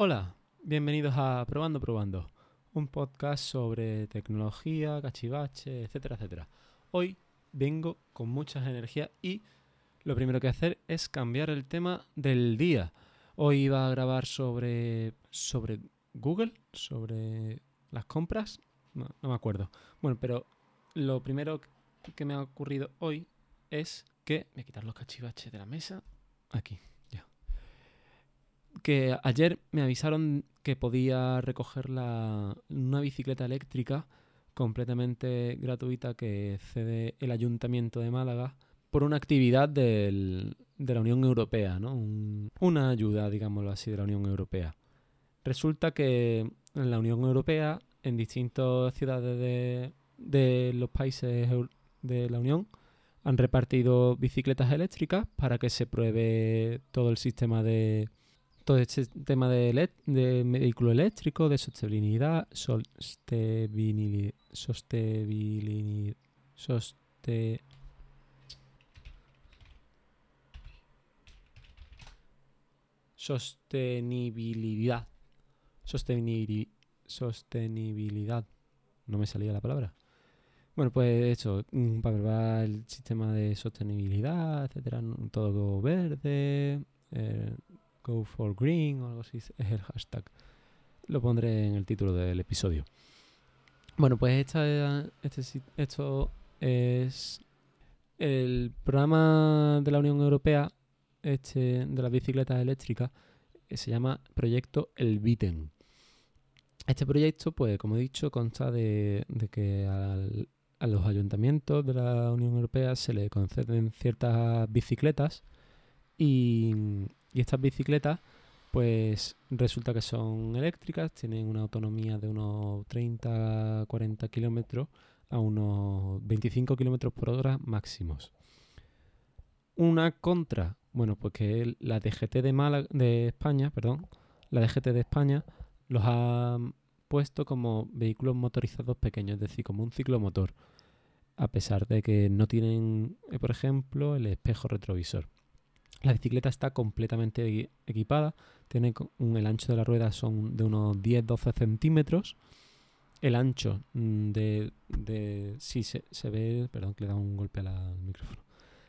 Hola, bienvenidos a Probando Probando, un podcast sobre tecnología, cachivache, etcétera, etcétera. Hoy vengo con muchas energías y lo primero que hacer es cambiar el tema del día. Hoy iba a grabar sobre, sobre Google, sobre las compras, no, no me acuerdo. Bueno, pero lo primero que me ha ocurrido hoy es que... Voy a quitar los cachivaches de la mesa. Aquí. Que ayer me avisaron que podía recoger la, una bicicleta eléctrica completamente gratuita que cede el Ayuntamiento de Málaga por una actividad del, de la Unión Europea, ¿no? Un- una ayuda, digámoslo así, de la Unión Europea. Resulta que en la Unión Europea, en distintas ciudades de, de los países de la Unión, han repartido bicicletas eléctricas para que se pruebe todo el sistema de todo este tema de, de vehículo eléctrico, de sostenibilidad, sostenibilidad, sostenibilidad, soste- sostenibilidad, Sostenibili- sostenibilidad, no me salía la palabra. Bueno, pues eso, para probar el sistema de sostenibilidad, etcétera, todo verde, eh, go for green o algo así es el hashtag. Lo pondré en el título del episodio. Bueno, pues esta, este, esto es el programa de la Unión Europea este, de las bicicletas eléctricas que se llama Proyecto El Biten. Este proyecto, pues como he dicho, consta de, que a los ayuntamientos de la Unión Europea se le conceden ciertas bicicletas y, y estas bicicletas pues resulta que son eléctricas, tienen una autonomía de unos 30-40 kilómetros a unos 25 kilómetros por hora máximos. Una contra, bueno, pues que la DGT de, Málaga, de España, perdón, la DGT de España los ha puesto como vehículos motorizados pequeños, es decir, como un ciclomotor, a pesar de que no tienen, eh, por ejemplo, el espejo retrovisor. La bicicleta está completamente equi- equipada, tiene el ancho de la rueda son de unos 10-12 centímetros. El ancho mm, de, de si se, ve, perdón que le dado un golpe al micrófono,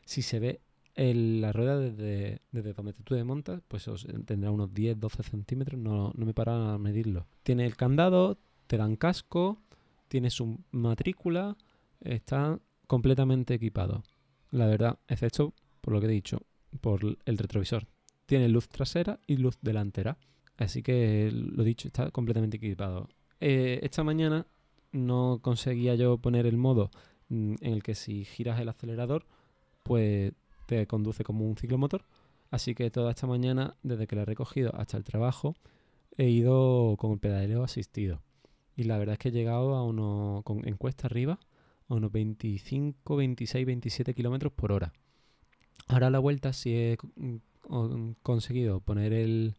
si se ve el- la rueda desde, desde donde tú te montas, pues os- tendrá unos 10-12 centímetros, no, no me para a medirlo. Tiene el candado, te dan casco, tiene su matrícula, está completamente equipado. La verdad, excepto por lo que he dicho, por el retrovisor. Tiene luz trasera y luz delantera. Así que lo dicho, está completamente equipado. Eh, esta mañana no conseguía yo poner el modo mm, en el que si giras el acelerador, pues te conduce como un ciclomotor. Así que toda esta mañana, desde que la he recogido hasta el trabajo, he ido con el pedaleo asistido. Y la verdad es que he llegado a unos, con, en cuesta arriba, a unos 25, 26, 27 kilómetros por hora. Ahora a la vuelta sí he mm, o- conseguido poner el,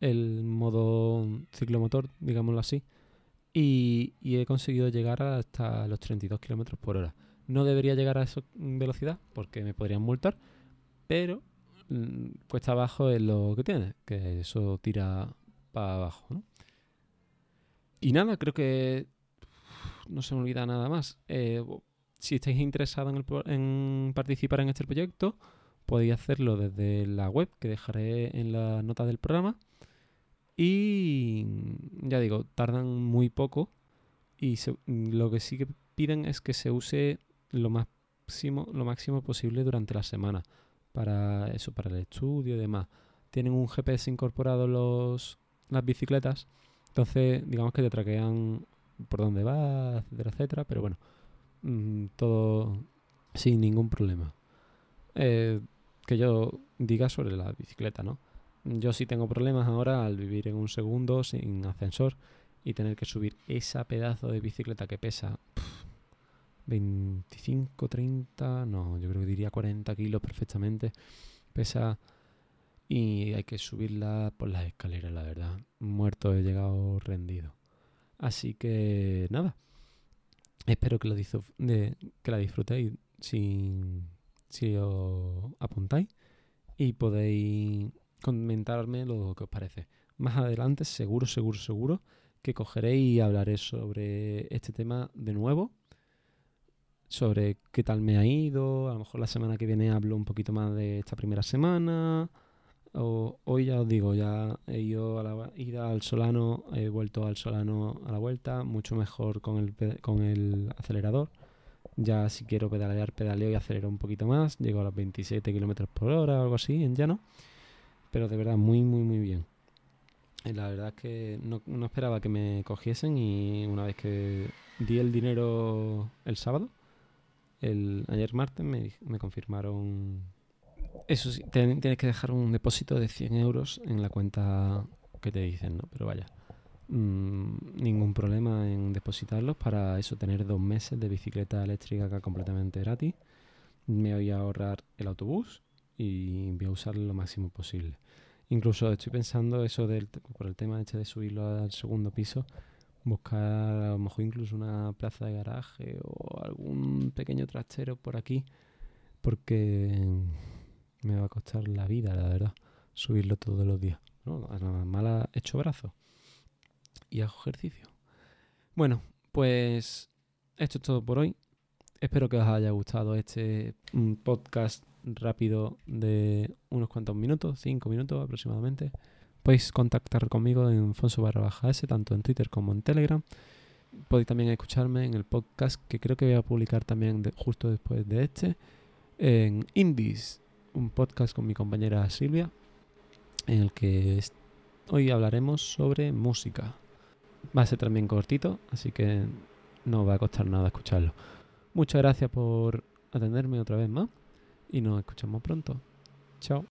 el modo ciclomotor, digámoslo así, y, y he conseguido llegar hasta los 32 kilómetros por hora. No debería llegar a esa velocidad porque me podrían multar, pero mm, cuesta abajo es lo que tiene, que eso tira para abajo. Y nada, creo que no se me olvida nada más. Eh, si estáis interesados en, en participar en este proyecto, podéis hacerlo desde la web que dejaré en la nota del programa. Y ya digo, tardan muy poco. Y lo que sí que piden es que se use lo máximo, lo máximo posible durante la semana. Para eso, para el estudio y demás. Tienen un GPS incorporado los, las bicicletas. Entonces, digamos que te traquean por dónde vas, etcétera, etcétera. Pero bueno, mm, todo sin ningún problema. Eh, que yo diga sobre la bicicleta, ¿no? Yo sí tengo problemas ahora al vivir en un segundo sin ascensor y tener que subir esa pedazo de bicicleta que pesa pf, 25, 30, no, yo creo que diría 40 kilos perfectamente. Pesa y hay que subirla por las escaleras, la verdad. Muerto, he llegado rendido. Así que nada, espero que, la disfrutéis si, si os apuntáis y podéis comentarme lo que os parece. más adelante, seguro, seguro, seguro, que cogeré y hablaré sobre este tema de nuevo. Sobre qué tal me ha ido. A lo mejor la semana que viene hablo un poquito más de esta primera semana. Hoy ya os digo, ya he ido a la ida al Solano, he vuelto al Solano a la vuelta, mucho mejor con el, con el acelerador. Ya si quiero pedalear, pedaleo y acelero un poquito más. Llego a los 27 kilómetros por hora o algo así en llano. Pero de verdad, muy, muy, muy bien. Y la verdad es que no, no esperaba que me cogiesen y una vez que di el dinero el sábado, el, ayer martes me, me confirmaron... Eso sí, tienes que dejar un depósito de 100 euros en la cuenta que te dicen, ¿no? Pero vaya, mm, ningún problema en depositarlos para eso, tener dos meses de bicicleta eléctrica acá completamente gratis. Me voy a ahorrar el autobús y voy a usarlo lo máximo posible. Incluso estoy pensando eso del, por el tema este de subirlo al segundo piso, buscar a lo mejor incluso una plaza de garaje o algún pequeño trastero por aquí, porque me va a costar la vida, la verdad, subirlo todos los días. ¿no? A la mala hecho brazo y hago ejercicio. Bueno, pues esto es todo por hoy. Espero que os haya gustado este mm, podcast rápido de unos cuantos minutos, cinco minutos aproximadamente. Podéis contactar conmigo en Fonso barra baja S, tanto en Twitter como en Telegram. Podéis también escucharme en el podcast que creo que voy a publicar también justo después de este, en Indies, un podcast con mi compañera Silvia, en el que hoy hablaremos sobre música. Va a ser también cortito, así que no va a costar nada escucharlo. Muchas gracias por atenderme otra vez más y nos escuchamos pronto. Chao.